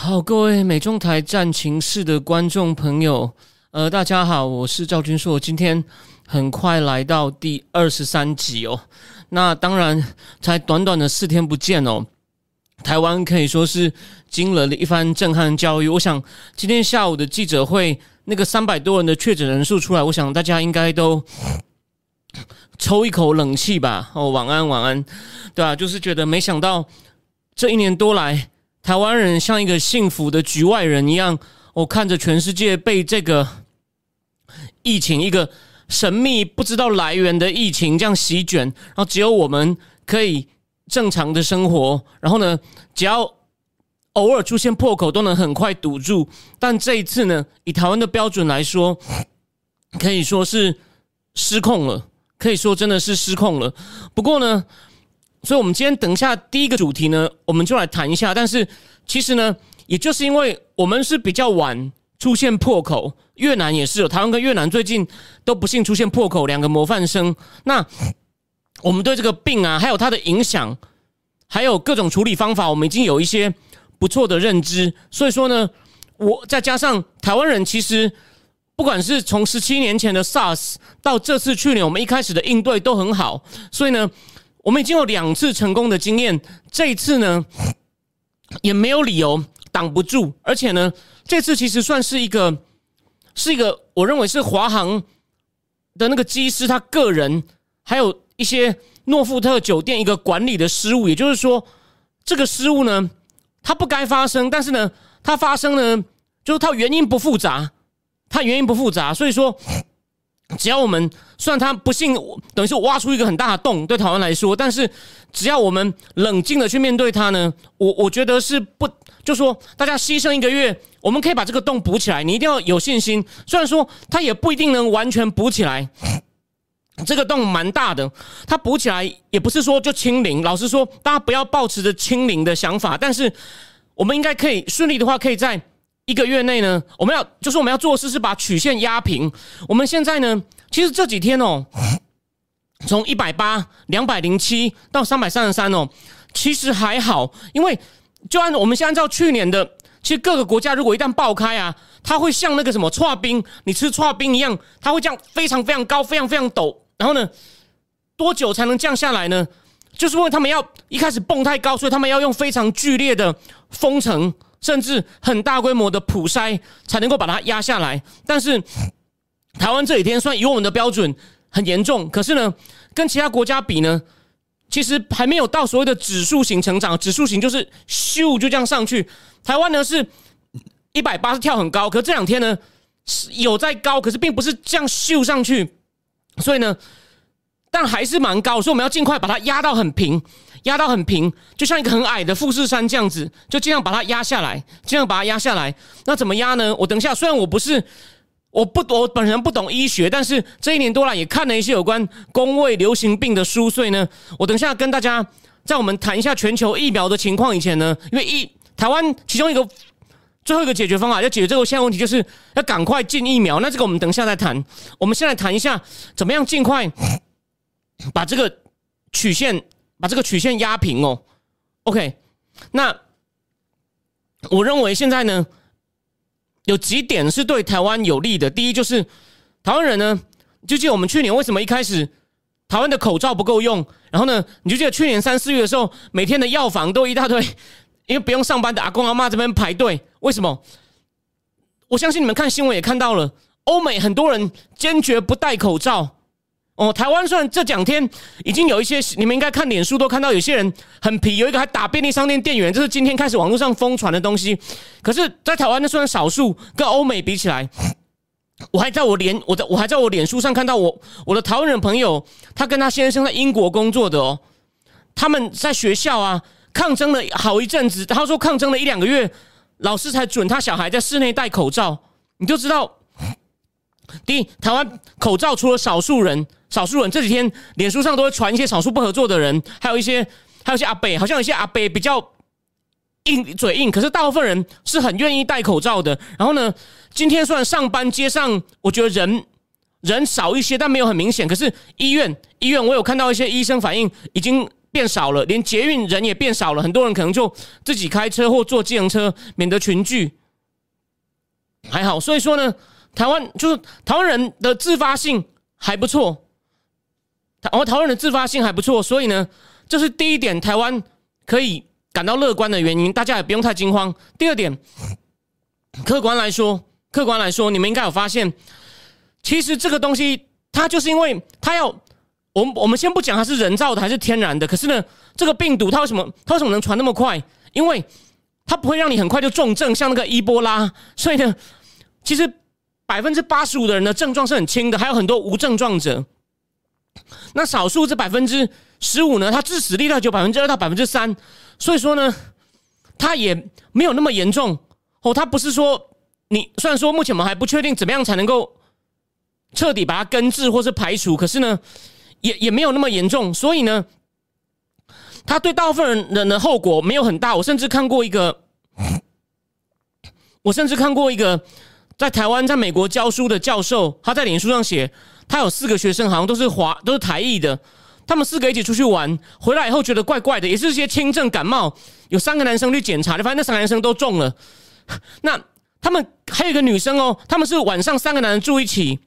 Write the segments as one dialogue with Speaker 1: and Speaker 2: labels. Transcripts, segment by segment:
Speaker 1: 好，各位美中台战情室的观众朋友，呃，大家好，我是赵君硕，今天很快来到第二十三集哦。那当然，才短短的四天不见哦，台湾可以说是经了一番震撼教育。我想今天下午的记者会，那个三百多人的确诊人数出来，我想大家应该都抽一口冷气吧。哦，晚安，晚安，对吧？就是觉得没想到这一年多来。台湾人像一个幸福的局外人一样，我看着全世界被这个疫情一个神秘不知道来源的疫情这样席卷，然后只有我们可以正常的生活。然后呢，只要偶尔出现破口，都能很快堵住。但这一次呢，以台湾的标准来说，可以说是失控了，可以说真的是失控了。不过呢。所以，我们今天等一下第一个主题呢，我们就来谈一下。但是，其实呢，也就是因为我们是比较晚出现破口，越南也是，台湾跟越南最近都不幸出现破口，两个模范生。那我们对这个病啊，还有它的影响，还有各种处理方法，我们已经有一些不错的认知。所以说呢，我再加上台湾人，其实不管是从十七年前的 SARS 到这次去年我们一开始的应对都很好，所以呢。我们已经有两次成功的经验，这一次呢也没有理由挡不住，而且呢，这次其实算是一个，是一个我认为是华航的那个机师他个人，还有一些诺富特酒店一个管理的失误，也就是说，这个失误呢，它不该发生，但是呢，它发生呢，就是它原因不复杂，它原因不复杂，所以说。只要我们虽然他不幸等于是挖出一个很大的洞，对台湾来说，但是只要我们冷静的去面对它呢，我我觉得是不就说大家牺牲一个月，我们可以把这个洞补起来。你一定要有信心，虽然说它也不一定能完全补起来，这个洞蛮大的，它补起来也不是说就清零。老实说，大家不要抱持着清零的想法，但是我们应该可以顺利的话，可以在。一个月内呢，我们要就是我们要做的事是把曲线压平。我们现在呢，其实这几天哦，从一百八、两百零七到三百三十三哦，其实还好，因为就按我们先按照去年的，其实各个国家如果一旦爆开啊，它会像那个什么串冰，你吃串冰一样，它会降非常非常高，非常非常陡。然后呢，多久才能降下来呢？就是因为他们要一开始蹦太高，所以他们要用非常剧烈的封城。甚至很大规模的普筛才能够把它压下来，但是台湾这几天算以我们的标准很严重，可是呢，跟其他国家比呢，其实还没有到所谓的指数型成长。指数型就是咻就这样上去，台湾呢是一百八是跳很高，可这两天呢是有在高，可是并不是这样咻上去，所以呢，但还是蛮高，所以我们要尽快把它压到很平。压到很平，就像一个很矮的富士山这样子，就尽量把它压下来，尽量把它压下来。那怎么压呢？我等一下，虽然我不是，我不，我本人不懂医学，但是这一年多来也看了一些有关公卫流行病的书，所以呢，我等一下跟大家在我们谈一下全球疫苗的情况以前呢，因为疫台湾其中一个最后一个解决方法要解决这个现在问题，就是要赶快进疫苗。那这个我们等一下再谈。我们先来谈一下怎么样尽快把这个曲线。把这个曲线压平哦，OK。那我认为现在呢，有几点是对台湾有利的。第一就是台湾人呢，就记得我们去年为什么一开始台湾的口罩不够用，然后呢，你就记得去年三四月的时候，每天的药房都一大堆，因为不用上班的阿公阿妈这边排队。为什么？我相信你们看新闻也看到了，欧美很多人坚决不戴口罩。哦，台湾虽然这两天已经有一些，你们应该看脸书都看到有些人很皮，有一个还打便利商店店员，这是今天开始网络上疯传的东西。可是，在台湾那算少数，跟欧美比起来，我还在我脸，我在我还在我脸书上看到我我的台湾人朋友，他跟他先生在英国工作的哦，他们在学校啊抗争了好一阵子，他说抗争了一两个月，老师才准他小孩在室内戴口罩，你就知道，第一，台湾口罩除了少数人，少数人这几天脸书上都会传一些少数不合作的人，还有一些，还有一些阿北，好像有一些阿北比较硬嘴硬，可是大部分人是很愿意戴口罩的。然后呢，今天虽然上班街上，我觉得人人少一些，但没有很明显。可是医院医院，我有看到一些医生反映已经。变少了，连捷运人也变少了，很多人可能就自己开车或坐自行车，免得群聚。还好，所以说呢，台湾就是台湾人的自发性还不错，台湾台湾的自发性还不错，所以呢，这是第一点，台湾可以感到乐观的原因，大家也不用太惊慌。第二点，客观来说，客观来说，你们应该有发现，其实这个东西它就是因为它要。我们我们先不讲它是人造的还是天然的，可是呢，这个病毒它为什么它为什么能传那么快？因为它不会让你很快就重症，像那个伊波拉。所以呢，其实百分之八十五的人的症状是很轻的，还有很多无症状者。那少数这百分之十五呢，它致死率到就百分之二到百分之三。所以说呢，它也没有那么严重哦。它不是说你虽然说目前我们还不确定怎么样才能够彻底把它根治或是排除，可是呢。也也没有那么严重，所以呢，他对大部分人的后果没有很大。我甚至看过一个，我甚至看过一个在台湾、在美国教书的教授，他在脸书上写，他有四个学生，好像都是华，都是台裔的，他们四个一起出去玩，回来以后觉得怪怪的，也是些轻症感冒，有三个男生去检查，发现那三个男生都中了。那他们还有一个女生哦，他们是晚上三个男人住一起。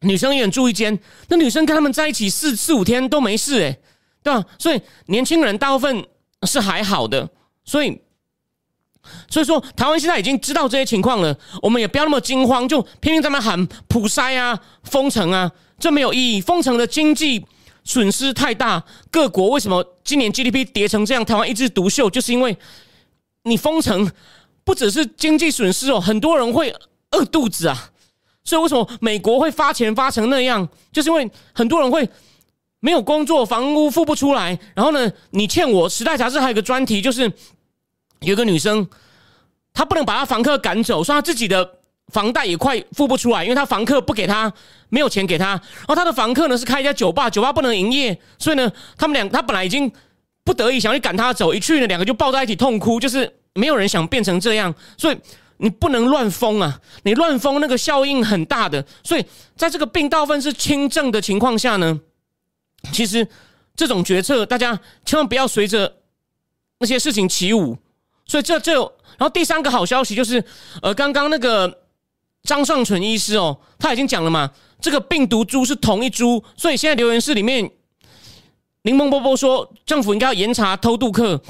Speaker 1: 女生也住一间，那女生跟他们在一起四四五天都没事诶，对吧？所以年轻人大部分是还好的，所以所以说台湾现在已经知道这些情况了，我们也不要那么惊慌，就拼命在那喊普筛啊、封城啊，这没有意义。封城的经济损失太大，各国为什么今年 GDP 跌成这样？台湾一枝独秀，就是因为你封城不只是经济损失哦，很多人会饿肚子啊。所以为什么美国会发钱发成那样？就是因为很多人会没有工作，房屋付不出来。然后呢，你欠我。时代杂志还有个专题，就是有个女生，她不能把她房客赶走，说她自己的房贷也快付不出来，因为她房客不给她，没有钱给她。然后她的房客呢是开一家酒吧，酒吧不能营业，所以呢，他们两她本来已经不得已想去赶她走，一去呢，两个就抱在一起痛哭，就是没有人想变成这样，所以。你不能乱封啊！你乱封那个效应很大的，所以在这个病大部分是轻症的情况下呢，其实这种决策大家千万不要随着那些事情起舞。所以这这，然后第三个好消息就是，呃，刚刚那个张尚存医师哦，他已经讲了嘛，这个病毒株是同一株，所以现在留言室里面，柠檬波波说政府应该要严查偷渡客。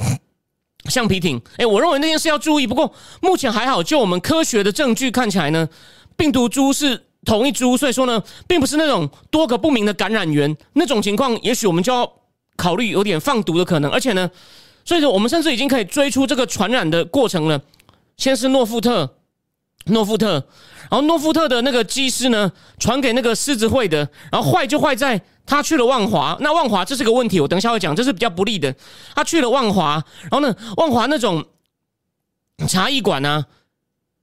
Speaker 1: 橡皮艇，哎，我认为那件事要注意。不过目前还好，就我们科学的证据看起来呢，病毒株是同一株，所以说呢，并不是那种多个不明的感染源。那种情况，也许我们就要考虑有点放毒的可能。而且呢，所以说我们甚至已经可以追出这个传染的过程了。先是诺富特，诺富特，然后诺富特的那个机师呢，传给那个狮子会的，然后坏就坏在。他去了万华，那万华这是个问题，我等一下会讲，这是比较不利的。他去了万华，然后呢，万华那种茶艺馆呢，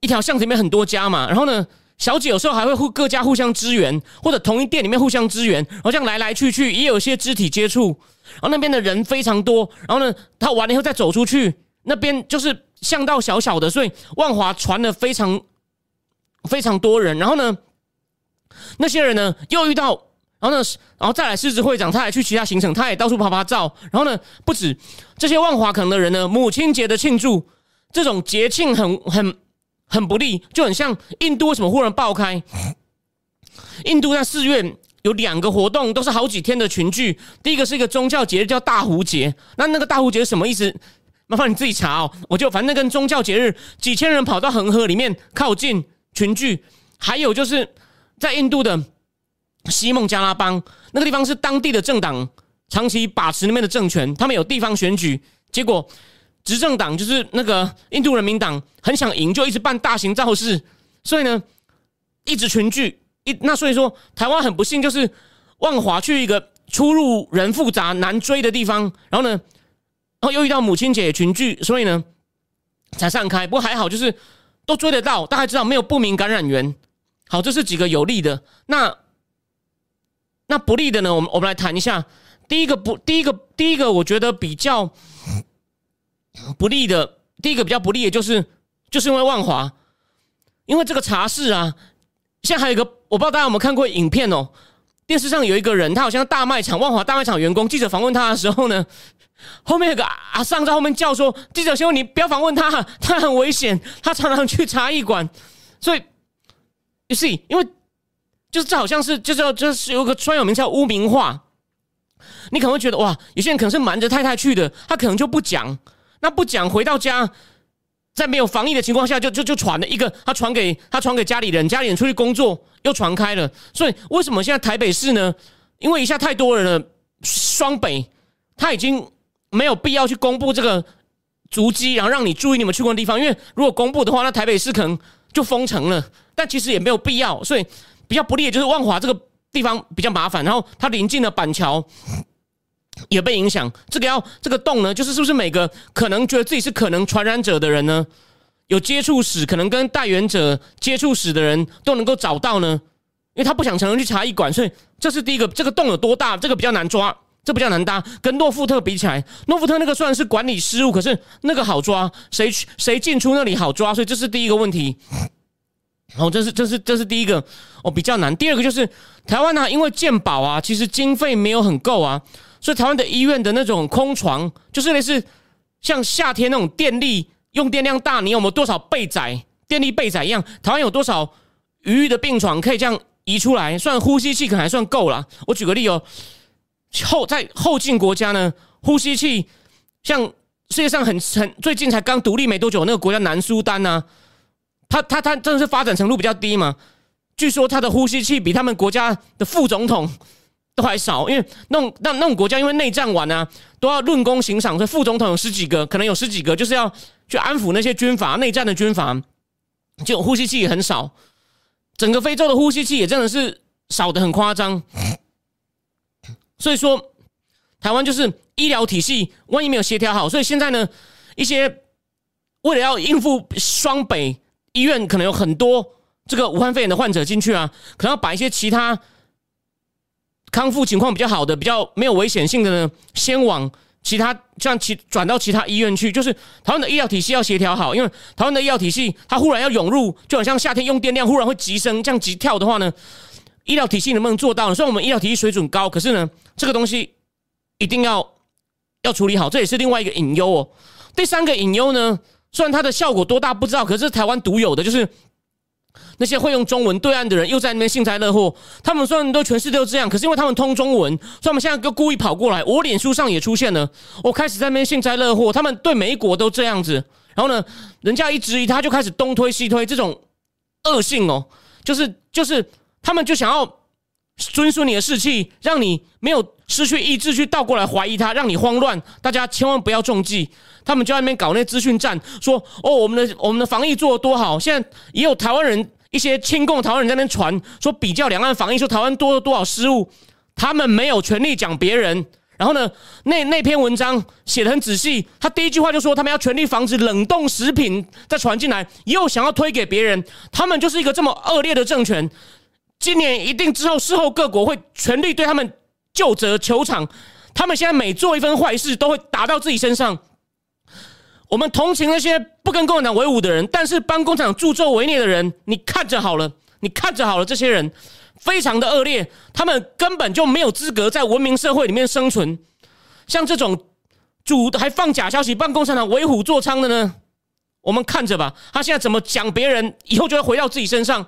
Speaker 1: 一条巷子里面很多家嘛，然后呢，小姐有时候还会互各家互相支援，或者同一店里面互相支援，好像来来去去，也有些肢体接触，然后那边的人非常多，然后呢，他完了以后再走出去，那边就是巷道小小的，所以万华传了非常非常多人，然后呢，那些人呢又遇到。然后呢，然后再来狮子会长，他还去其他行程，他也到处拍拍照。然后呢，不止这些万华可能的人呢，母亲节的庆祝这种节庆很很很不利，就很像印度为什么忽然爆开？印度在寺院有两个活动，都是好几天的群聚。第一个是一个宗教节日叫大壶节，那那个大壶节什么意思？麻烦你自己查哦。我就反正跟宗教节日，几千人跑到恒河里面靠近群聚。还有就是在印度的。西孟加拉邦那个地方是当地的政党长期把持那边的政权，他们有地方选举，结果执政党就是那个印度人民党很想赢，就一直办大型造势，所以呢一直群聚一那所以说台湾很不幸，就是万华去一个出入人复杂难追的地方，然后呢，然后又遇到母亲节群聚，所以呢才散开。不过还好，就是都追得到，大概知道没有不明感染源。好，这是几个有利的。那那不利的呢？我们我们来谈一下。第一个不，第一个第一个，我觉得比较不利的，第一个比较不利的就是，就是因为万华，因为这个茶室啊，现在还有一个，我不知道大家有没有看过影片哦。电视上有一个人，他好像大卖场万华大卖场员工。记者访问他的时候呢，后面有个阿尚在后面叫说：“记者先生，你不要访问他，他很危险，他常常去茶艺馆。”所以，you see，因为就是这好像是就是就是有个专有名叫污名化。你可能会觉得哇，有些人可能是瞒着太太去的，他可能就不讲。那不讲，回到家，在没有防疫的情况下，就就就传了一个，他传给他传给家里人，家里人出去工作。又传开了，所以为什么现在台北市呢？因为一下太多人了，双北他已经没有必要去公布这个足迹，然后让你注意你们去过的地方。因为如果公布的话，那台北市可能就封城了。但其实也没有必要，所以比较不利的就是万华这个地方比较麻烦。然后它临近了板桥也被影响。这个要这个洞呢，就是是不是每个可能觉得自己是可能传染者的人呢？有接触史，可能跟带源者接触史的人都能够找到呢，因为他不想承认去茶艺馆，所以这是第一个。这个洞有多大？这个比较难抓，这比较难搭。跟诺富特比起来，诺富特那个虽然是管理失误，可是那个好抓，谁去谁进出那里好抓，所以这是第一个问题。然后，这是这是这是第一个哦，比较难。第二个就是台湾呢，因为健保啊，其实经费没有很够啊，所以台湾的医院的那种空床，就是类似像夏天那种电力。用电量大，你有没有多少备载电力备载一样？台湾有多少余裕的病床可以这样移出来？算呼吸器可能还算够了。我举个例哦，后在后进国家呢，呼吸器像世界上很很最近才刚独立没多久那个国家南苏丹呢，他他他真的是发展程度比较低嘛？据说他的呼吸器比他们国家的副总统。都还少，因为那种那那种国家，因为内战完啊，都要论功行赏，所以副总统有十几个，可能有十几个，就是要去安抚那些军阀，内战的军阀，就呼吸器也很少。整个非洲的呼吸器也真的是少的很夸张。所以说，台湾就是医疗体系万一没有协调好，所以现在呢，一些为了要应付双北医院，可能有很多这个武汉肺炎的患者进去啊，可能要把一些其他。康复情况比较好的、比较没有危险性的呢，先往其他像其转到其他医院去。就是台湾的医疗体系要协调好，因为台湾的医疗体系它忽然要涌入，就好像夏天用电量忽然会急升，这样急跳的话呢，医疗体系能不能做到？虽然我们医疗体系水准高，可是呢，这个东西一定要要处理好，这也是另外一个隐忧哦。第三个隐忧呢，虽然它的效果多大不知道，可是台湾独有的就是。那些会用中文对岸的人又在那边幸灾乐祸。他们虽然都全世界都这样，可是因为他们通中文，所以他们现在就故意跑过来。我脸书上也出现了，我开始在那边幸灾乐祸。他们对每一国都这样子，然后呢，人家一质疑，他就开始东推西推，这种恶性哦，就是就是他们就想要尊顺你的士气，让你没有失去意志去倒过来怀疑他，让你慌乱。大家千万不要中计。他们就在那边搞那资讯战，说哦，我们的我们的防疫做的多好。现在也有台湾人。一些亲共台湾人在那边传说比较两岸防疫，说台湾多了多少失误，他们没有权利讲别人。然后呢，那那篇文章写的很仔细，他第一句话就说他们要全力防止冷冻食品再传进来，又想要推给别人。他们就是一个这么恶劣的政权，今年一定之后事后各国会全力对他们就责球场。他们现在每做一份坏事，都会打到自己身上。我们同情那些不跟共产党为伍的人，但是帮共产党助纣为虐的人，你看着好了，你看着好了，这些人非常的恶劣，他们根本就没有资格在文明社会里面生存。像这种主还放假消息、帮共产党为虎作伥的呢，我们看着吧，他现在怎么讲别人，以后就会回到自己身上。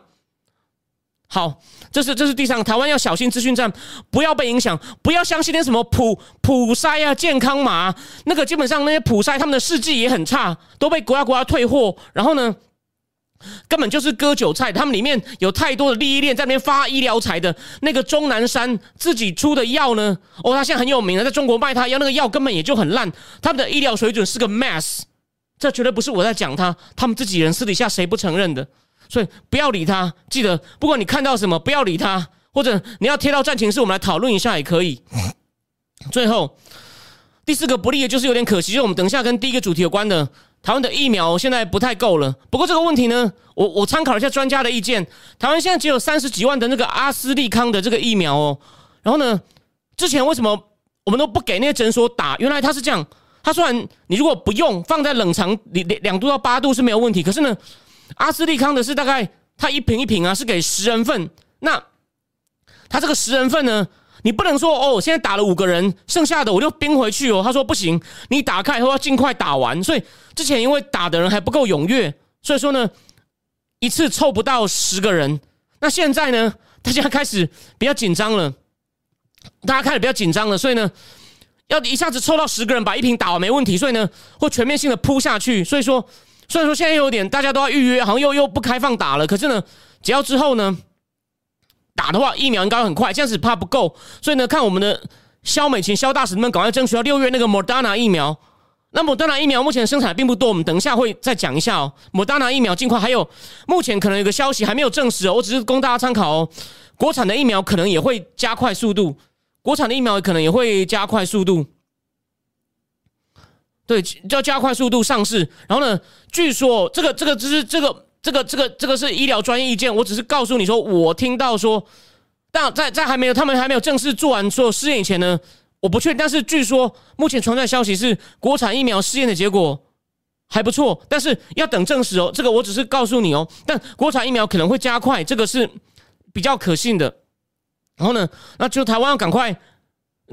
Speaker 1: 好，这是这是第三个，台湾要小心资讯战，不要被影响，不要相信那什么普普筛啊、健康码，那个基本上那些普筛他们的事迹也很差，都被国家国家退货，然后呢，根本就是割韭菜，他们里面有太多的利益链在那边发医疗财的，那个钟南山自己出的药呢，哦，他现在很有名了，在中国卖他药，那个药根本也就很烂，他们的医疗水准是个 mess，这绝对不是我在讲他，他们自己人私底下谁不承认的。所以不要理他，记得，不管你看到什么，不要理他，或者你要贴到战情室，我们来讨论一下也可以。最后，第四个不利的就是有点可惜，就是我们等一下跟第一个主题有关的，台湾的疫苗现在不太够了。不过这个问题呢，我我参考了一下专家的意见，台湾现在只有三十几万的那个阿斯利康的这个疫苗哦。然后呢，之前为什么我们都不给那些诊所打？原来他是这样，他虽然你如果不用放在冷藏两两度到八度是没有问题，可是呢，阿斯利康的是大概它一瓶一瓶啊是给十人份，那他这个十人份呢？你不能说哦，现在打了五个人，剩下的我就冰回去哦。他说不行，你打开以后要尽快打完。所以之前因为打的人还不够踊跃，所以说呢，一次凑不到十个人。那现在呢，大家开始比较紧张了，大家开始比较紧张了，所以呢，要一下子凑到十个人把一瓶打完没问题。所以呢，会全面性的扑下去。所以说，虽然说现在有点大家都要预约，好像又又不开放打了，可是呢，只要之后呢。打的话，疫苗应该很快，这样子怕不够，所以呢，看我们的肖美琴、肖大使们赶快争取到六月那个莫达纳疫苗。那莫达纳疫苗目前生产并不多，我们等一下会再讲一下哦。莫达纳疫苗尽快，还有目前可能有个消息还没有证实哦，我只是供大家参考哦。国产的疫苗可能也会加快速度，国产的疫苗可能也会加快速度，对，要加快速度上市。然后呢，据说这个这个只是这个。这个这个这个是医疗专业意见，我只是告诉你说，我听到说，但在在还没有他们还没有正式做完所有试验以前呢，我不确定。但是据说目前传出来消息是，国产疫苗试验的结果还不错，但是要等证实哦。这个我只是告诉你哦，但国产疫苗可能会加快，这个是比较可信的。然后呢，那就台湾要赶快，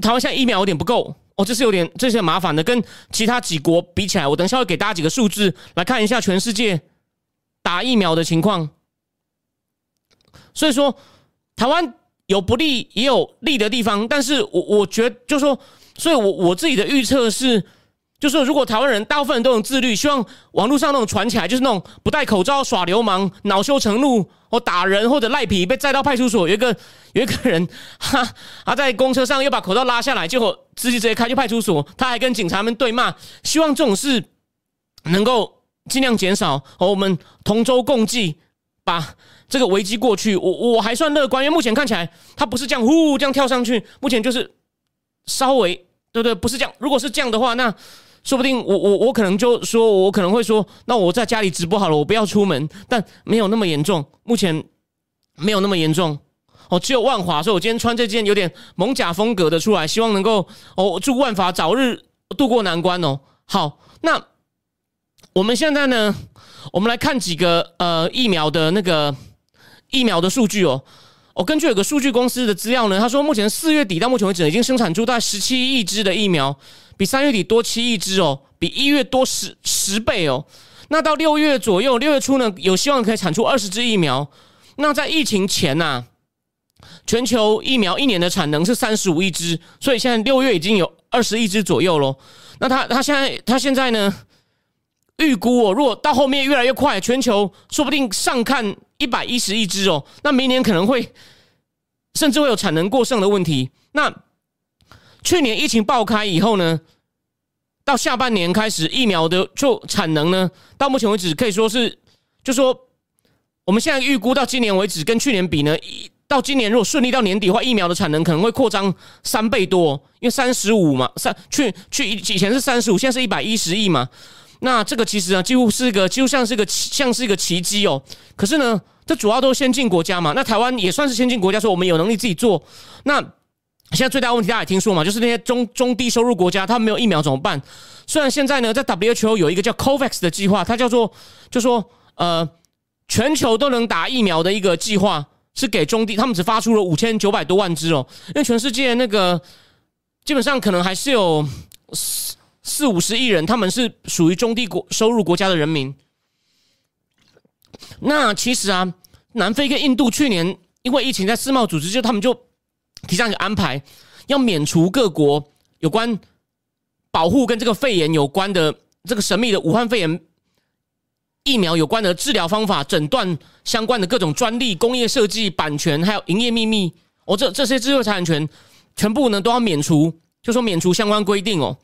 Speaker 1: 台湾现在疫苗有点不够哦，这是有点这是很麻烦的，跟其他几国比起来，我等一下会给大家几个数字来看一下全世界。打疫苗的情况，所以说台湾有不利也有利的地方，但是我我觉得就说，所以我我自己的预测是，就是如果台湾人大部分人都很自律，希望网络上那种传起来就是那种不戴口罩耍流氓、恼羞成怒或打人或者赖皮被载到派出所，有一个 有一个人哈他在公车上又把口罩拉下来，结果司机直接开去派出所，他还跟警察们对骂，希望这种事能够。尽量减少和我们同舟共济，把这个危机过去。我我还算乐观，因为目前看起来他不是这样呼这样跳上去，目前就是稍微对不对，不是这样。如果是这样的话，那说不定我我我可能就说，我可能会说，那我在家里直播好了，我不要出门。但没有那么严重，目前没有那么严重。哦，只有万华，所以我今天穿这件有点蒙甲风格的出来，希望能够哦祝万华早日渡过难关哦。好，那。我们现在呢，我们来看几个呃疫苗的那个疫苗的数据哦。我根据有个数据公司的资料呢，他说目前四月底到目前为止已经生产出大概十七亿支的疫苗，比三月底多七亿只哦，比一月多十十倍哦。那到六月左右，六月初呢，有希望可以产出二十支疫苗。那在疫情前呐，全球疫苗一年的产能是三十五亿支，所以现在六月已经有二十亿支左右喽。那他他现在他现在呢？预估哦，如果到后面越来越快，全球说不定上看一百一十亿只哦，那明年可能会甚至会有产能过剩的问题。那去年疫情爆开以后呢，到下半年开始疫苗的就产能呢，到目前为止可以说是，就说我们现在预估到今年为止跟去年比呢，到今年如果顺利到年底的话，疫苗的产能可能会扩张三倍多，因为三十五嘛，三去去以前是三十五，现在是一百一十亿嘛。那这个其实啊，几乎是一个，几乎像是一个像是一个奇迹哦。可是呢，这主要都是先进国家嘛。那台湾也算是先进国家，说我们有能力自己做。那现在最大问题大家也听说嘛，就是那些中中低收入国家，他们没有疫苗怎么办？虽然现在呢，在 WHO 有一个叫 COVAX 的计划，它叫做就说呃，全球都能打疫苗的一个计划，是给中低，他们只发出了五千九百多万支哦。因为全世界那个基本上可能还是有四。四五十亿人，他们是属于中低国收入国家的人民。那其实啊，南非跟印度去年因为疫情，在世贸组织就他们就提上一个安排，要免除各国有关保护跟这个肺炎有关的这个神秘的武汉肺炎疫苗有关的治疗方法、诊断相关的各种专利、工业设计、版权还有营业秘密，哦，这这些知识产权全部呢都要免除，就说免除相关规定哦。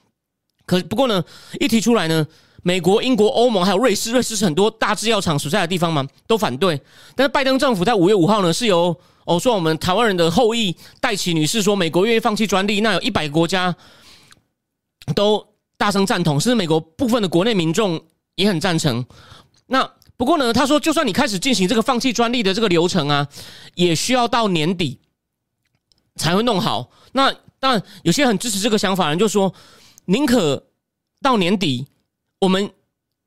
Speaker 1: 可不过呢，一提出来呢，美国、英国、欧盟还有瑞士，瑞士是很多大制药厂所在的地方嘛，都反对。但是拜登政府在五月五号呢，是由哦说我们台湾人的后裔戴奇女士说，美国愿意放弃专利，那有一百个国家都大声赞同，甚至美国部分的国内民众也很赞成。那不过呢，他说，就算你开始进行这个放弃专利的这个流程啊，也需要到年底才会弄好。那但，有些很支持这个想法人就说，宁可到年底，我们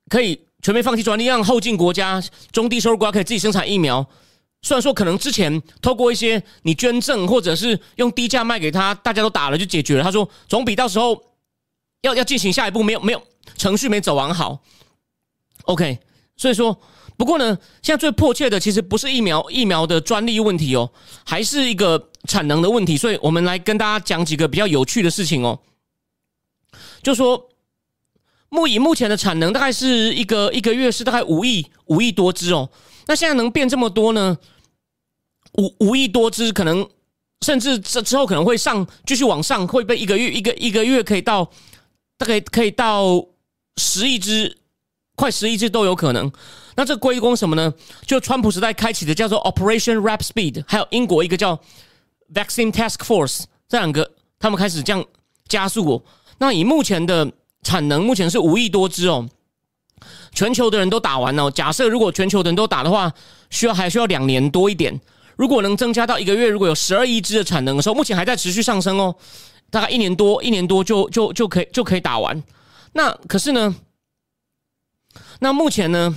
Speaker 1: 可以全面放弃专利，让后进国家、中低收入国家可以自己生产疫苗。虽然说可能之前透过一些你捐赠，或者是用低价卖给他，大家都打了就解决了。他说，总比到时候要要进行下一步没有没有程序没走完好。OK。所以说，不过呢，现在最迫切的其实不是疫苗疫苗的专利问题哦，还是一个产能的问题。所以我们来跟大家讲几个比较有趣的事情哦。就说目以目前的产能大概是一个一个月是大概五亿五亿多只哦。那现在能变这么多呢？五五亿多只，可能甚至这之后可能会上继续往上，会被一个月一个一个月可以到大概可以到十亿只。快十亿只都有可能，那这归功什么呢？就川普时代开启的叫做 Operation Rap Speed，还有英国一个叫 Vaccine Task Force，这两个他们开始这样加速哦。那以目前的产能，目前是五亿多只哦，全球的人都打完了。假设如果全球的人都打的话，需要还需要两年多一点。如果能增加到一个月，如果有十二亿只的产能的时候，目前还在持续上升哦，大概一年多，一年多就就就可以就可以打完。那可是呢？那目前呢？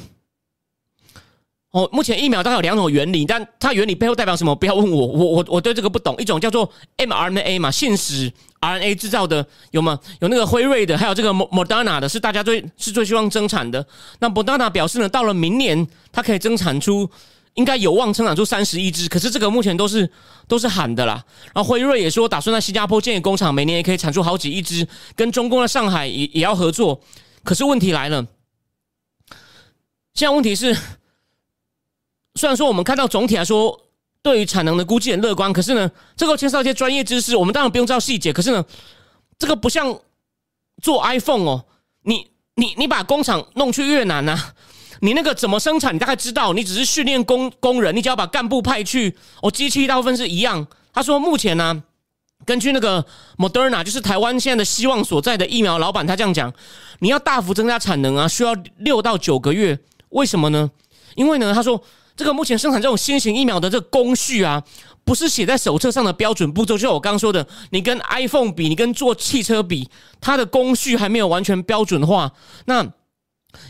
Speaker 1: 哦，目前疫苗大概有两种原理，但它原理背后代表什么？不要问我，我我我对这个不懂。一种叫做 mRNA 嘛，信使 RNA 制造的有吗？有那个辉瑞的，还有这个 Moderna 的，是大家最是最希望增产的。那 Moderna 表示呢，到了明年它可以增产出，应该有望增产出三十亿只。可是这个目前都是都是喊的啦。然后辉瑞也说，打算在新加坡建工厂，每年也可以产出好几亿只，跟中共的上海也也要合作。可是问题来了。现在问题是，虽然说我们看到总体来说对于产能的估计很乐观，可是呢，这个牵涉到一些专业知识，我们当然不用知道细节。可是呢，这个不像做 iPhone 哦，你你你把工厂弄去越南呐，你那个怎么生产，你大概知道，你只是训练工工人，你只要把干部派去，哦，机器大部分是一样。他说目前呢，根据那个 Moderna，就是台湾现在的希望所在的疫苗老板，他这样讲，你要大幅增加产能啊，需要六到九个月。为什么呢？因为呢，他说这个目前生产这种新型疫苗的这个工序啊，不是写在手册上的标准步骤。就像我刚刚说的，你跟 iPhone 比，你跟做汽车比，它的工序还没有完全标准化。那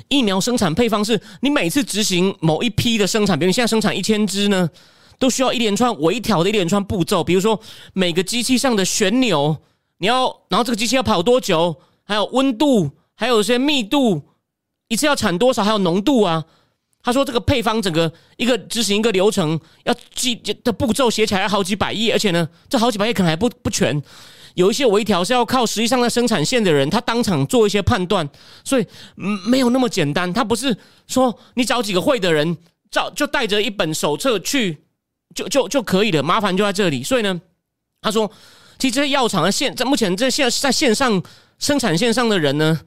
Speaker 1: 疫苗生产配方是你每次执行某一批的生产，比如你现在生产一千支呢，都需要一连串微调的一连串步骤。比如说每个机器上的旋钮，你要，然后这个机器要跑多久，还有温度，还有一些密度。一次要产多少？还有浓度啊？他说这个配方整个一个执行一个流程要记的步骤写起来要好几百页，而且呢，这好几百页可能还不不全，有一些微调是要靠实际上在生产线的人他当场做一些判断，所以没有那么简单。他不是说你找几个会的人，照就带着一本手册去就就就可以了，麻烦就在这里。所以呢，他说其实这些药厂的线在目前这线在线上生产线上的人呢。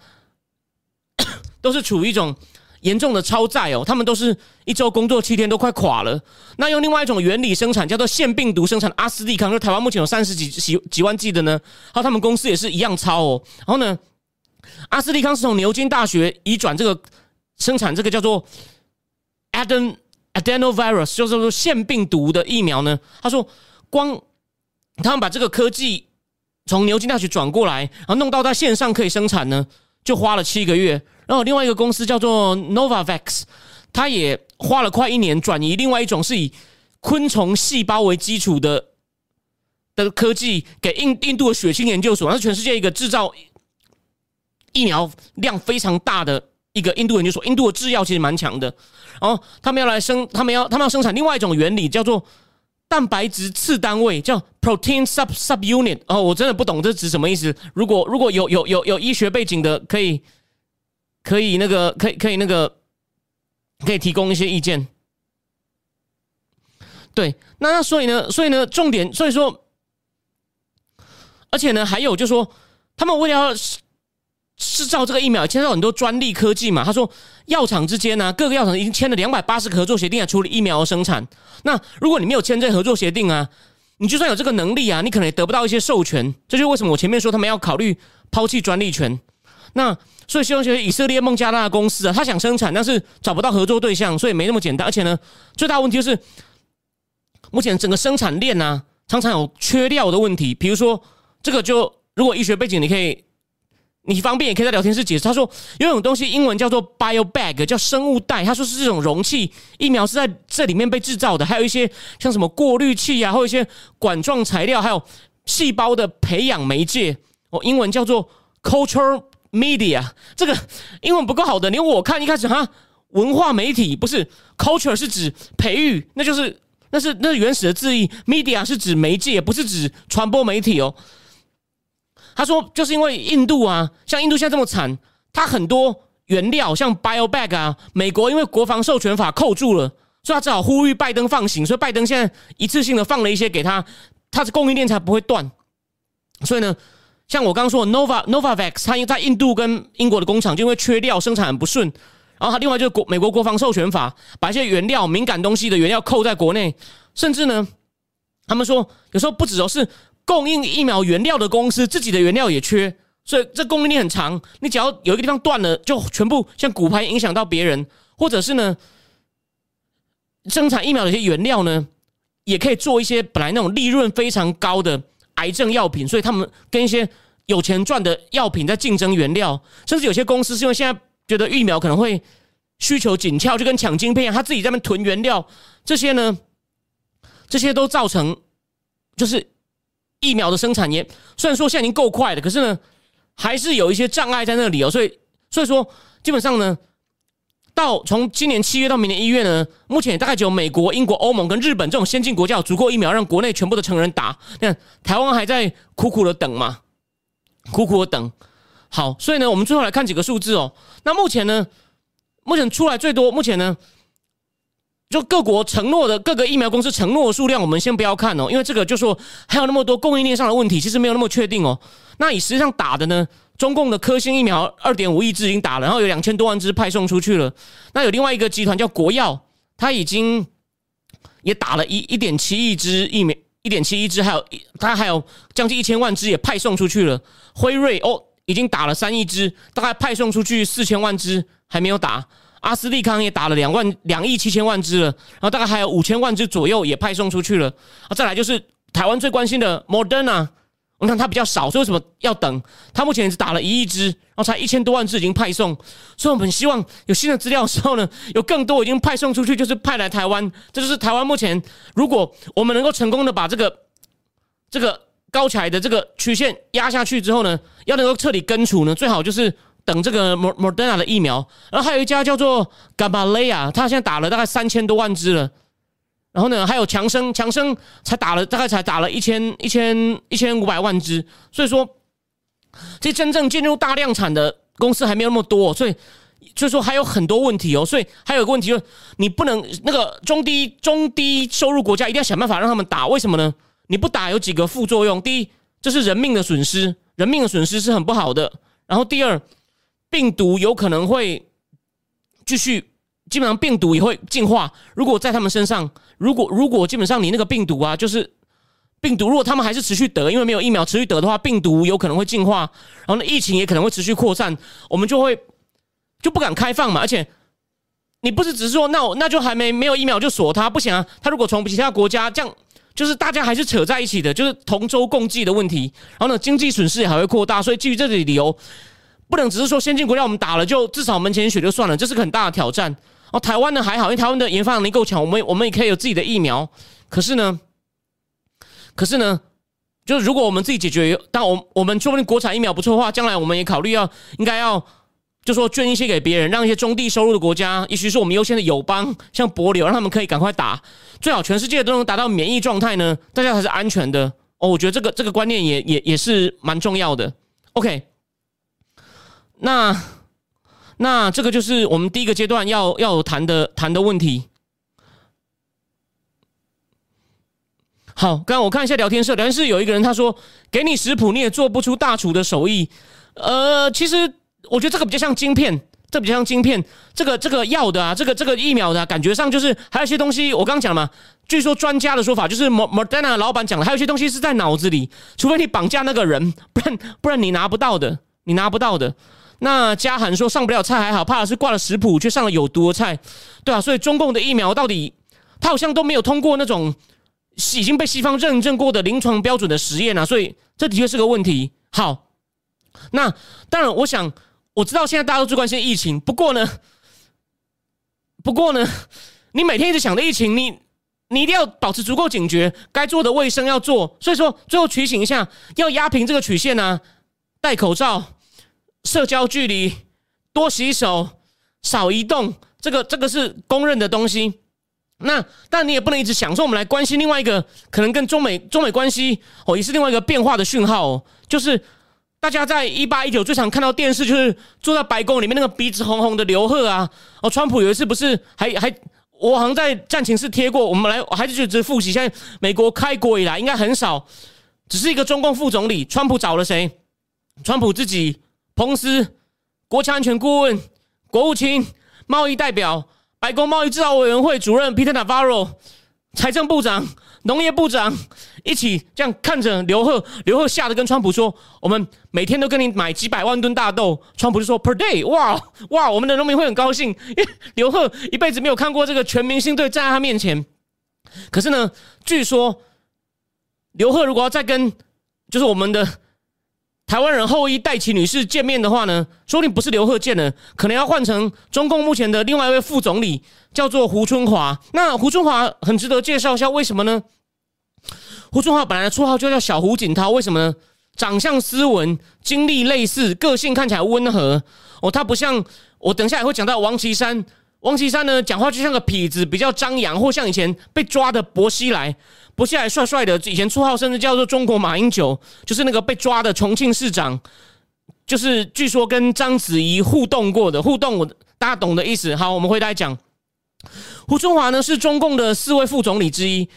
Speaker 1: 都是处于一种严重的超载哦，他们都是一周工作七天都快垮了。那用另外一种原理生产，叫做腺病毒生产，阿斯利康，就台湾目前有三十几几几万剂的呢。还有他们公司也是一样超哦。然后呢，阿斯利康是从牛津大学移转这个生产这个叫做 aden adenovirus，就是说腺病毒的疫苗呢。他说，光他们把这个科技从牛津大学转过来，然后弄到在线上可以生产呢。就花了七个月，然后另外一个公司叫做 Novavax，它也花了快一年转移另外一种是以昆虫细胞为基础的的科技给印印度的血清研究所，那是全世界一个制造疫苗量非常大的一个印度研究所。印度的制药其实蛮强的，然后他们要来生，他们要他们要生产另外一种原理叫做。蛋白质次单位叫 protein sub sub unit 哦，我真的不懂这指什么意思。如果如果有有有有医学背景的，可以可以那个可以可以那个可以提供一些意见。对，那那所以呢，所以呢，重点，所以说，而且呢，还有就是说，他们为了。制造这个疫苗牵涉到很多专利科技嘛？他说，药厂之间呢，各个药厂已经签了两百八十个合作协定啊，处理疫苗生产。那如果你没有签这合作协定啊，你就算有这个能力啊，你可能也得不到一些授权。这就为什么我前面说他们要考虑抛弃专利权。那所以希望学以色列孟加拉的公司啊，他想生产，但是找不到合作对象，所以没那么简单。而且呢，最大问题就是目前整个生产链呢，常常有缺料的问题。比如说这个，就如果医学背景，你可以。你方便也可以在聊天室解释。他说有一种东西，英文叫做 bio bag，叫生物袋。他说是这种容器，疫苗是在这里面被制造的。还有一些像什么过滤器啊，或一些管状材料，还有细胞的培养媒介。哦，英文叫做 culture media。这个英文不够好的，连我看一开始哈，文化媒体不是 culture 是指培育，那就是那是那是原始的字义。media 是指媒介，不是指传播媒体哦。他说，就是因为印度啊，像印度现在这么惨，他很多原料像 bio bag 啊，美国因为国防授权法扣住了，所以他只好呼吁拜登放行。所以拜登现在一次性的放了一些给他，他的供应链才不会断。所以呢，像我刚刚说 Nova Novavax，他因在印度跟英国的工厂就因为缺料生产很不顺，然后他另外就是国美国国防授权法把一些原料敏感东西的原料扣在国内，甚至呢，他们说有时候不止哦是。供应疫苗原料的公司自己的原料也缺，所以这供应链很长。你只要有一个地方断了，就全部像骨牌影响到别人，或者是呢，生产疫苗的一些原料呢，也可以做一些本来那种利润非常高的癌症药品。所以他们跟一些有钱赚的药品在竞争原料，甚至有些公司是因为现在觉得疫苗可能会需求紧俏，就跟抢晶片一样，他自己在那囤原料。这些呢，这些都造成就是。疫苗的生产也虽然说现在已经够快了，可是呢，还是有一些障碍在那里哦。所以，所以说，基本上呢，到从今年七月到明年一月呢，目前大概只有美国、英国、欧盟跟日本这种先进国家有足够疫苗让国内全部的成人打。看台湾还在苦苦的等嘛，苦苦的等。好，所以呢，我们最后来看几个数字哦。那目前呢，目前出来最多，目前呢。就各国承诺的各个疫苗公司承诺的数量，我们先不要看哦，因为这个就说还有那么多供应链上的问题，其实没有那么确定哦。那以实际上打的呢，中共的科兴疫苗二点五亿支已经打了，然后有两千多万支派送出去了。那有另外一个集团叫国药，它已经也打了一一点七亿支疫苗，一点七亿支，还有它还有将近一千万支也派送出去了。辉瑞哦，已经打了三亿支，大概派送出去四千万支还没有打。阿斯利康也打了两万两亿七千万支了，然后大概还有五千万支左右也派送出去了。啊，再来就是台湾最关心的 Moderna，我看它比较少，所以为什么要等？它目前只打了一亿支，然后才一千多万支已经派送，所以我们希望有新的资料的时候呢，有更多已经派送出去，就是派来台湾。这就是台湾目前，如果我们能够成功的把这个这个高起来的这个曲线压下去之后呢，要能够彻底根除呢，最好就是。等这个莫莫德纳的疫苗，然后还有一家叫做 g a m a l e a 他现在打了大概三千多万只了。然后呢，还有强生，强生才打了大概才打了一千一千一千五百万只。所以说，这真正进入大量产的公司还没有那么多，所以所以说还有很多问题哦。所以还有个问题就是，你不能那个中低中低收入国家一定要想办法让他们打，为什么呢？你不打有几个副作用？第一，这是人命的损失，人命的损失是很不好的。然后第二。病毒有可能会继续，基本上病毒也会进化。如果在他们身上，如果如果基本上你那个病毒啊，就是病毒，如果他们还是持续得，因为没有疫苗持续得的话，病毒有可能会进化，然后呢，疫情也可能会持续扩散，我们就会就不敢开放嘛。而且你不是只是说，那我那就还没没有疫苗就锁它不行啊。他如果从其他国家这样，就是大家还是扯在一起的，就是同舟共济的问题。然后呢，经济损失也还会扩大，所以基于这个理由。不能只是说先进国家我们打了就至少门前雪就算了，这是个很大的挑战。哦，台湾呢还好，因为台湾的研发能力够强，我们我们也可以有自己的疫苗。可是呢，可是呢，就是如果我们自己解决，但我我们说不定国产疫苗不错的话，将来我们也考虑要应该要就说捐一些给别人，让一些中低收入的国家，也许是我们优先的友邦，像博流，让他们可以赶快打，最好全世界都能达到免疫状态呢，大家才是安全的。哦，我觉得这个这个观念也也也是蛮重要的。OK。那那这个就是我们第一个阶段要要谈的谈的问题。好，刚刚我看一下聊天室，聊天室有一个人他说：“给你食谱你也做不出大厨的手艺。”呃，其实我觉得这个比较像晶片，这比较像晶片。这个这个药的啊，这个这个疫苗的感觉上就是还有一些东西，我刚刚讲嘛，据说专家的说法就是 Moderna 老板讲的，还有一些东西是在脑子里，除非你绑架那个人，不然不然你拿不到的，你拿不到的。那嘉涵说上不了菜还好，怕是挂了食谱却上了有毒的菜，对啊，所以中共的疫苗到底，它好像都没有通过那种已经被西方认证过的临床标准的实验啊，所以这的确是个问题。好，那当然，我想我知道现在大家都最关心疫情，不过呢，不过呢，你每天一直想着疫情，你你一定要保持足够警觉，该做的卫生要做。所以说，最后提醒一下，要压平这个曲线呢，戴口罩。社交距离，多洗手，少移动，这个这个是公认的东西。那但你也不能一直想说，我们来关心另外一个可能跟中美中美关系哦，也是另外一个变化的讯号哦。就是大家在一八一九最常看到电视，就是坐在白宫里面那个鼻子红红的刘贺啊。哦，川普有一次不是还还我好像在战情室贴过，我们来还是就只复习。现在美国开国以来应该很少，只是一个中共副总理，川普找了谁？川普自己。彭斯、国家安全顾问、国务卿、贸易代表、白宫贸易制造委员会主任 Peter Navarro、财政部长、农业部长一起这样看着刘贺，刘贺吓得跟川普说：“我们每天都跟你买几百万吨大豆。”川普就说：“Per day，哇哇，我们的农民会很高兴，因为刘贺一辈子没有看过这个全明星队站在他面前。可是呢，据说刘贺如果要再跟就是我们的。”台湾人后裔戴奇女士见面的话呢，说不定不是刘鹤见了，可能要换成中共目前的另外一位副总理，叫做胡春华。那胡春华很值得介绍一下，为什么呢？胡春华本来的绰号就叫小胡锦涛，为什么呢？长相斯文，经历类似，个性看起来温和。哦，他不像我等下也会讲到王岐山。王岐山呢，讲话就像个痞子，比较张扬，或像以前被抓的薄熙来。薄熙来帅帅的，以前绰号甚至叫做“中国马英九”，就是那个被抓的重庆市长，就是据说跟章子怡互动过的互动，我大家懂的意思。好，我们回来讲，胡春华呢是中共的四位副总理之一，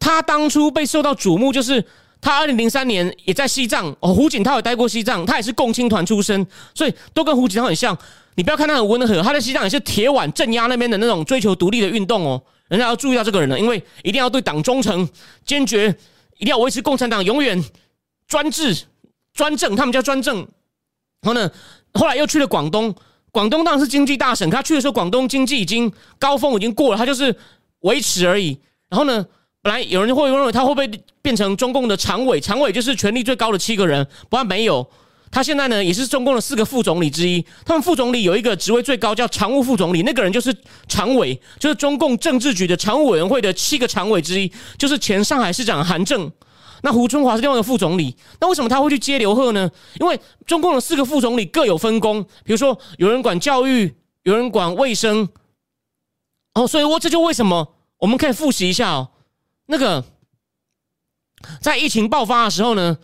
Speaker 1: 他当初被受到瞩目，就是他二零零三年也在西藏哦，胡锦涛也待过西藏，他也是共青团出身，所以都跟胡锦涛很像。你不要看他很温和，他在西藏也是铁腕镇压那边的那种追求独立的运动哦。人家要注意到这个人了，因为一定要对党忠诚、坚决，一定要维持共产党永远专制、专政。他们叫专政。然后呢，后来又去了广东，广东当然是经济大省。他去的时候，广东经济已经高峰已经过了，他就是维持而已。然后呢，本来有人会认为他会不会变成中共的常委？常委就是权力最高的七个人，不然没有。他现在呢，也是中共的四个副总理之一。他们副总理有一个职位最高，叫常务副总理。那个人就是常委，就是中共政治局的常务委员会的七个常委之一，就是前上海市长韩正。那胡春华是另外一个副总理。那为什么他会去接刘贺呢？因为中共的四个副总理各有分工，比如说有人管教育，有人管卫生。哦，所以我这就为什么我们可以复习一下哦。那个在疫情爆发的时候呢？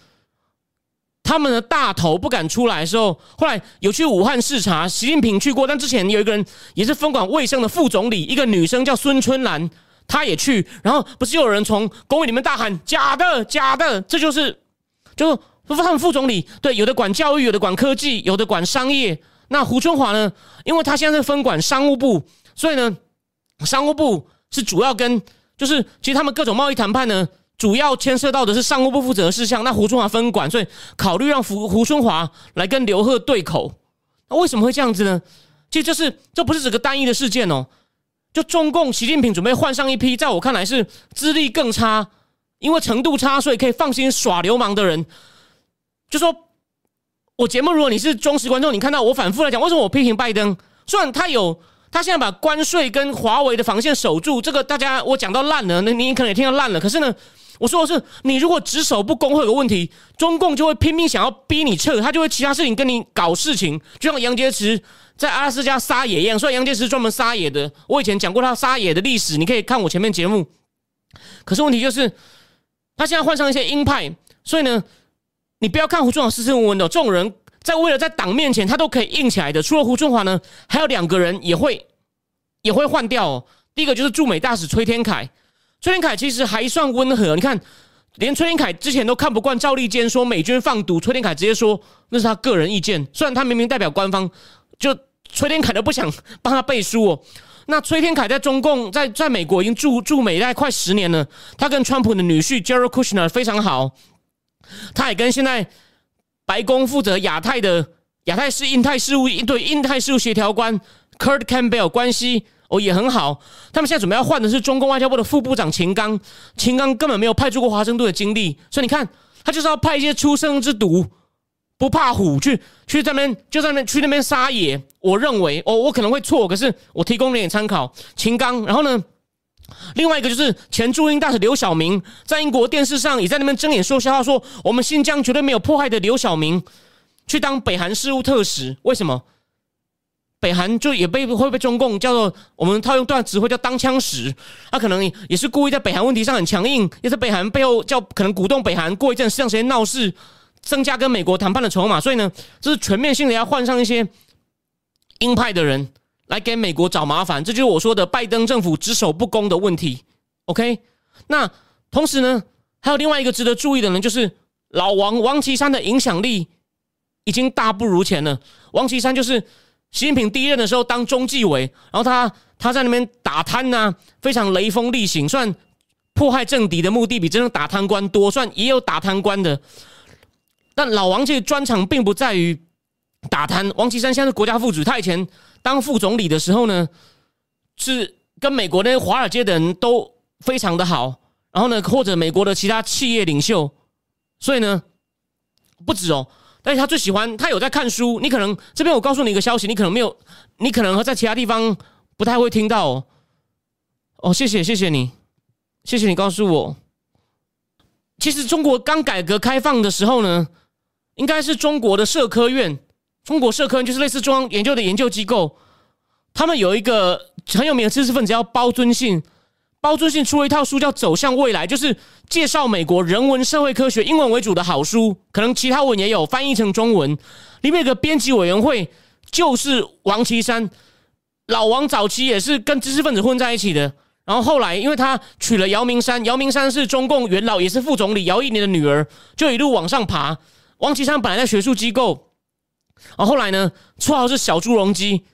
Speaker 1: 他们的大头不敢出来的时候，后来有去武汉视察，习近平去过，但之前有一个人也是分管卫生的副总理，一个女生叫孙春兰，她也去，然后不是有人从公园里面大喊“假的，假的”，这就是，就他们副总理对，有的管教育，有的管科技，有的管商业。那胡春华呢？因为他现在是分管商务部，所以呢，商务部是主要跟，就是其实他们各种贸易谈判呢。主要牵涉到的是商务部负责的事项，那胡春华分管，所以考虑让胡胡春华来跟刘贺对口。那为什么会这样子呢？其实这是这不是整个单一的事件哦。就中共习近平准备换上一批，在我看来是资历更差，因为程度差，所以可以放心耍流氓的人。就说我节目，如果你是忠实观众，你看到我反复来讲，为什么我批评拜登？虽然他有。他现在把关税跟华为的防线守住，这个大家我讲到烂了，那你可能也听到烂了。可是呢，我说的是，你如果只守不攻会有问题，中共就会拼命想要逼你撤，他就会其他事情跟你搞事情，就像杨洁篪在阿拉斯加撒野一样。虽然杨洁篪专门撒野的，我以前讲过他撒野的历史，你可以看我前面节目。可是问题就是，他现在换上一些鹰派，所以呢，你不要看胡春华斯斯文文的这种人。在为了在党面前，他都可以硬起来的。除了胡春华呢，还有两个人也会也会换掉。哦。第一个就是驻美大使崔天凯，崔天凯其实还算温和。你看，连崔天凯之前都看不惯赵立坚说美军放毒，崔天凯直接说那是他个人意见。虽然他明明代表官方，就崔天凯都不想帮他背书哦。那崔天凯在中共在在美国已经驻驻美大概快十年了，他跟川普的女婿 Jared Kushner 非常好，他也跟现在。白宫负责亚太的亚太事、印太事务对印太事务协调官 Kurt Campbell 关系哦也很好。他们现在准备要换的是中共外交部的副部长秦刚，秦刚根本没有派驻过华盛顿的经历，所以你看，他就是要派一些出生之犊。不怕虎，去去那边就在那去那边撒野。我认为，哦，我可能会错，可是我提供了点参考。秦刚，然后呢，另外一个就是前驻英大使刘晓明，在英国电视上也在那边睁眼说瞎话，说我们新疆绝对没有迫害的刘晓明去当北韩事务特使，为什么？北韩就也被会被中共叫做我们套用段词汇叫当枪使，他可能也是故意在北韩问题上很强硬，也是北韩背后叫可能鼓动北韩过一阵向谁闹事。增加跟美国谈判的筹码，所以呢，这是全面性的要换上一些鹰派的人来给美国找麻烦，这就是我说的拜登政府只守不攻的问题。OK，那同时呢，还有另外一个值得注意的呢，就是老王王岐山的影响力已经大不如前了。王岐山就是习近平第一任的时候当中纪委，然后他他在那边打贪呐，非常雷锋厉行，算迫害政敌的目的比真正打贪官多，算也有打贪官的。但老王这个专长并不在于打贪。王岐山现在是国家副主席，他以前当副总理的时候呢，是跟美国那些华尔街的人都非常的好。然后呢，或者美国的其他企业领袖，所以呢，不止哦。但是他最喜欢，他有在看书。你可能这边我告诉你一个消息，你可能没有，你可能在其他地方不太会听到哦。哦，谢谢谢谢你，谢谢你告诉我。其实中国刚改革开放的时候呢。应该是中国的社科院，中国社科院就是类似中央研究的研究机构。他们有一个很有名的知识分子叫包尊信，包尊信出了一套书叫《走向未来》，就是介绍美国人文社会科学英文为主的好书，可能其他文也有翻译成中文。里面有个编辑委员会，就是王岐山老王早期也是跟知识分子混在一起的。然后后来，因为他娶了姚明山，姚明山是中共元老，也是副总理姚一年的女儿，就一路往上爬。王岐山本来在学术机构，哦，后来呢，绰号是小朱镕基，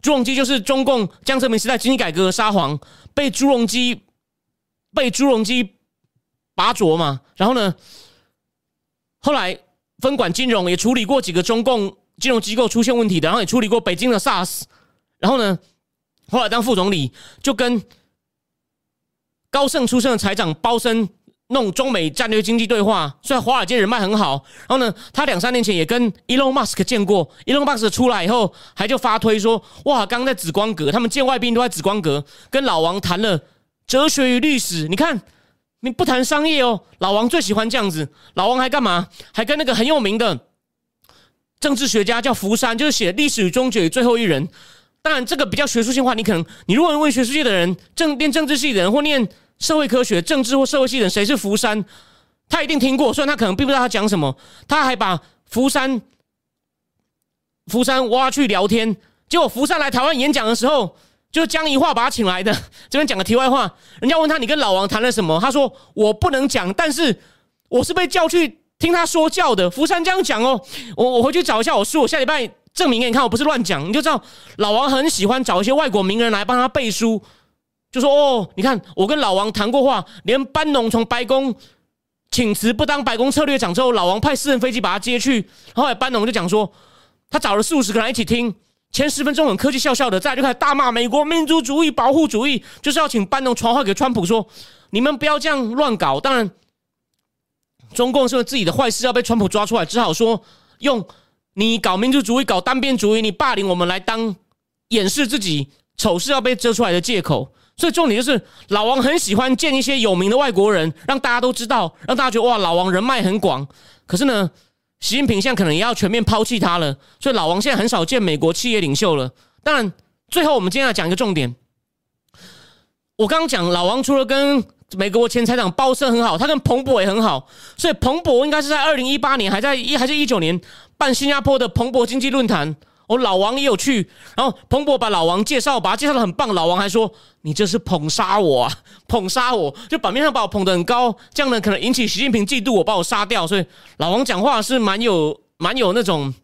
Speaker 1: 朱镕基就是中共江泽民时代经济改革的沙皇，被朱镕基被朱镕基拔擢嘛，然后呢，后来分管金融，也处理过几个中共金融机构出现问题的，然后也处理过北京的 SARS，然后呢，后来当副总理，就跟高盛出身的财长包森。弄中美战略经济对话，虽然华尔街人脉很好，然后呢，他两三年前也跟 Elon Musk 见过，Elon Musk 出来以后，还就发推说，哇，刚刚在紫光阁，他们见外宾都在紫光阁，跟老王谈了哲学与历史。你看，你不谈商业哦，老王最喜欢这样子。老王还干嘛？还跟那个很有名的政治学家叫福山，就是写《历史与终结与最后一人》。当然，这个比较学术性话，你可能你如果问学术界的人，政念政治系的人或念。社会科学、政治或社会系的，谁是福山？他一定听过，虽然他可能并不知道他讲什么。他还把福山、福山挖去聊天。结果福山来台湾演讲的时候，就是江宜桦把他请来的。这边讲个题外话，人家问他：“你跟老王谈了什么？”他说：“我不能讲，但是我是被叫去听他说教的。”福山这样讲哦，我我回去找一下我书，我下礼拜证明给你看，我不是乱讲。你就知道老王很喜欢找一些外国名人来帮他背书。就说哦，你看我跟老王谈过话，连班农从白宫请辞不当白宫策略长之后，老王派私人飞机把他接去。后来班农就讲说，他找了四五十个人一起听，前十分钟很客气笑笑的，再就开始大骂美国民族主义、保护主义，就是要请班农传话给川普说，你们不要这样乱搞。当然，中共是自己的坏事要被川普抓出来，只好说用你搞民族主义、搞单边主义、你霸凌我们来当掩饰自己丑事要被遮出来的借口。所以重点就是老王很喜欢见一些有名的外国人，让大家都知道，让大家觉得哇，老王人脉很广。可是呢，习近平现在可能也要全面抛弃他了，所以老王现在很少见美国企业领袖了。当然，最后我们今天要讲一个重点。我刚刚讲老王除了跟美国前财长鲍森很好，他跟彭博也很好，所以彭博应该是在二零一八年还在一还是一九年办新加坡的彭博经济论坛。哦老王也有去，然后彭博把老王介绍，把他介绍的很棒。老王还说：“你这是捧杀我，啊，捧杀我！”就版面上把我捧得很高，这样呢可能引起习近平嫉妒，我把我杀掉。所以老王讲话是蛮有蛮有那种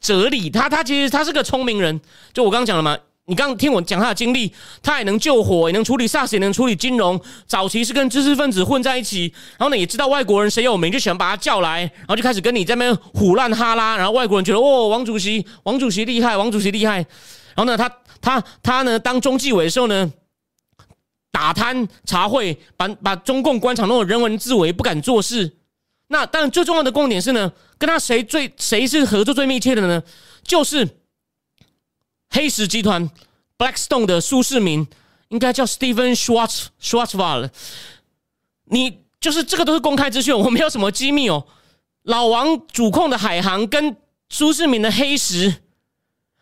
Speaker 1: 哲理。他他其实他是个聪明人。就我刚刚讲了嘛，你刚刚听我讲他的经历，他也能救火，也能处理 SARS，也能处理金融。早期是跟知识分子混在一起，然后呢，也知道外国人谁有名，就喜欢把他叫来，然后就开始跟你在那边胡乱哈拉。然后外国人觉得，哦，王主席，王主席厉害，王主席厉害。然后呢，他他他呢，当中纪委的时候呢，打贪查会，把把中共官场弄得人文自危，不敢做事。那但，最重要的共点是呢，跟他谁最谁是合作最密切的呢？就是。黑石集团 Blackstone 的苏世民应该叫 Stephen Schwartz Schwartzwald，你就是这个都是公开资讯，我没有什么机密哦。老王主控的海航跟苏世民的黑石，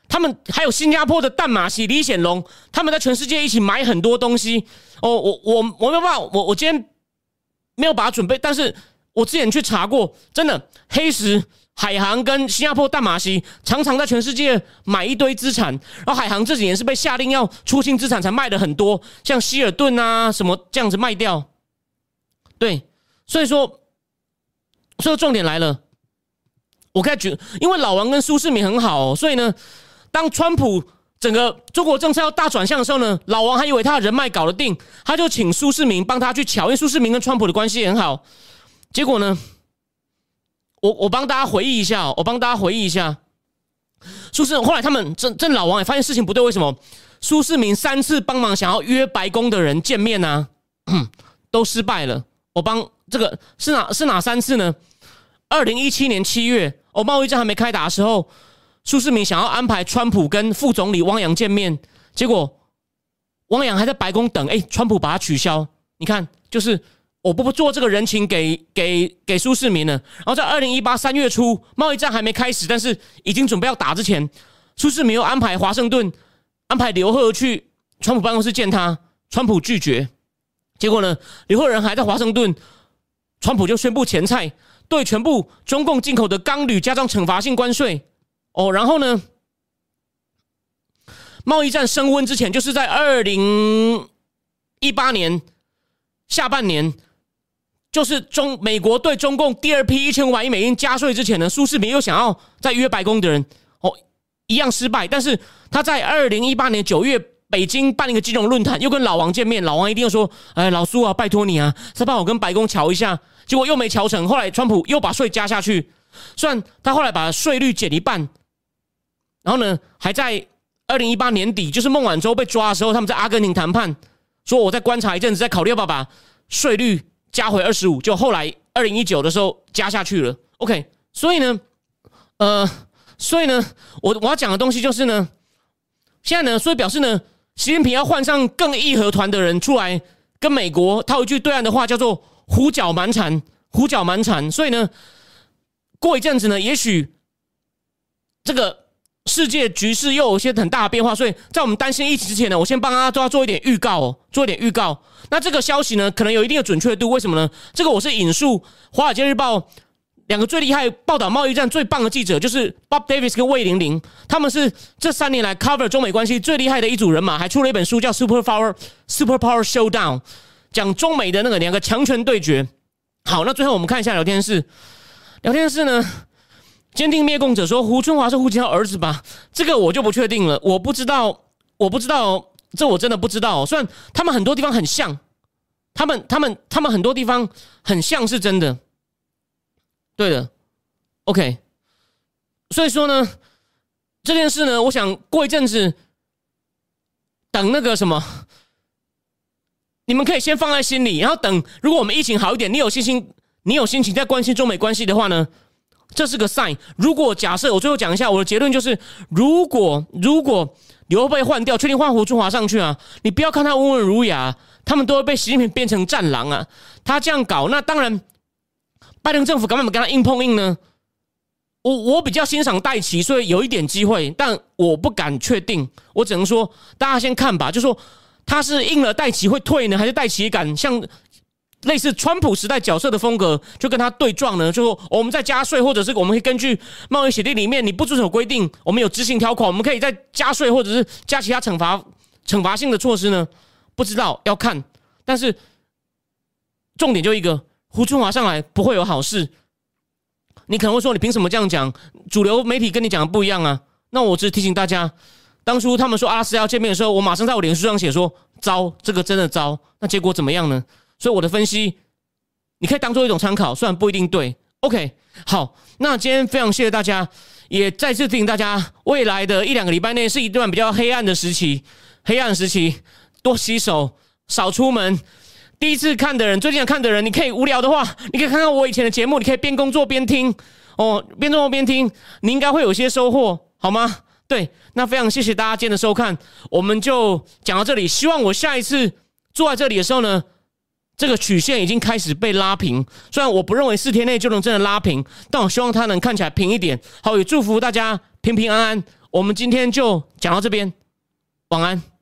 Speaker 1: 他们还有新加坡的淡马锡李显龙，他们在全世界一起买很多东西哦。我我我没有办法，我我今天没有把它准备，但是我之前去查过，真的黑石。海航跟新加坡淡马锡常常在全世界买一堆资产，然后海航这几年是被下令要出清资产才卖的很多，像希尔顿啊什么这样子卖掉。对，所以说，所以重点来了，我开始觉，因为老王跟苏世民很好，所以呢，当川普整个中国政策要大转向的时候呢，老王还以为他的人脉搞得定，他就请苏世民帮他去瞧，因为苏世民跟川普的关系很好，结果呢？我我帮大家回忆一下，我帮大家回忆一下，苏世后来他们这这老王也发现事情不对，为什么苏世民三次帮忙想要约白宫的人见面呢？都失败了。我帮这个是哪是哪三次呢？二零一七年七月，哦，贸易战还没开打的时候，苏世民想要安排川普跟副总理汪洋见面，结果汪洋还在白宫等，哎，川普把他取消。你看，就是。我不不做这个人情给给给苏世民了。然后在二零一八三月初，贸易战还没开始，但是已经准备要打之前，苏世民又安排华盛顿安排刘鹤去川普办公室见他，川普拒绝。结果呢，刘鹤人还在华盛顿，川普就宣布前菜，对全部中共进口的钢铝加上惩罚性关税。哦，然后呢，贸易战升温之前，就是在二零一八年下半年。就是中美国对中共第二批一千五百亿美金加税之前呢，苏世民又想要再约白宫的人，哦，一样失败。但是他在二零一八年九月北京办一个金融论坛，又跟老王见面，老王一定要说：“哎，老苏啊，拜托你啊，再帮我跟白宫瞧一下。”结果又没瞧成。后来川普又把税加下去，虽然他后来把税率减一半，然后呢，还在二零一八年底，就是孟晚舟被抓的时候，他们在阿根廷谈判，说我再观察一阵子，再考虑要不要把税率。加回二十五，就后来二零一九的时候加下去了。OK，所以呢，呃，所以呢，我我要讲的东西就是呢，现在呢，所以表示呢，习近平要换上更义和团的人出来跟美国套一句对岸的话，叫做“胡搅蛮缠”，胡搅蛮缠。所以呢，过一阵子呢，也许这个。世界局势又有一些很大的变化，所以在我们担心疫情之前呢，我先帮大家都要做一点预告哦，做一点预告。那这个消息呢，可能有一定的准确度，为什么呢？这个我是引述《华尔街日报》两个最厉害报道贸易战最棒的记者，就是 Bob Davis 跟魏玲玲，他们是这三年来 cover 中美关系最厉害的一组人马，还出了一本书叫《Super Power Super Power Showdown》，讲中美的那个两个强权对决。好，那最后我们看一下聊天室，聊天室呢？坚定灭共者说：“胡春华是胡锦涛儿子吧？这个我就不确定了，我不知道，我不知道，这我真的不知道。虽然他们很多地方很像，他们、他们、他们很多地方很像是真的。对的，OK。所以说呢，这件事呢，我想过一阵子，等那个什么，你们可以先放在心里，然后等如果我们疫情好一点，你有信心，你有心情在关心中美关系的话呢？”这是个 sign。如果假设我最后讲一下我的结论，就是如果如果刘备换掉，确定换胡春华上去啊，你不要看他温文儒雅，他们都会被习近平变成战狼啊。他这样搞，那当然，拜登政府敢不敢跟他硬碰硬呢？我我比较欣赏戴奇，所以有一点机会，但我不敢确定。我只能说，大家先看吧。就说他是应了戴奇会退呢，还是戴奇敢像？类似川普时代角色的风格，就跟他对撞呢。就说我们在加税，或者是我们会根据贸易协定里面你不遵守规定，我们有执行条款，我们可以再加税，或者是加其他惩罚惩罚性的措施呢？不知道要看。但是重点就一个，胡春华上来不会有好事。你可能会说，你凭什么这样讲？主流媒体跟你讲的不一样啊。那我只是提醒大家，当初他们说阿拉斯要见面的时候，我马上在我脸书上写说糟，这个真的糟。那结果怎么样呢？所以我的分析，你可以当做一种参考，虽然不一定对。OK，好，那今天非常谢谢大家，也再次提醒大家，未来的一两个礼拜内是一段比较黑暗的时期，黑暗时期，多洗手，少出门。第一次看的人，最近看的人，你可以无聊的话，你可以看看我以前的节目，你可以边工作边听哦，边工作边听，你应该会有些收获，好吗？对，那非常谢谢大家今天的收看，我们就讲到这里。希望我下一次坐在这里的时候呢，这个曲线已经开始被拉平。虽然我不认为四天内就能真的拉平，但我希望它能看起来平一点。好，也祝福大家平平安安。我们今天就讲到这边，晚安。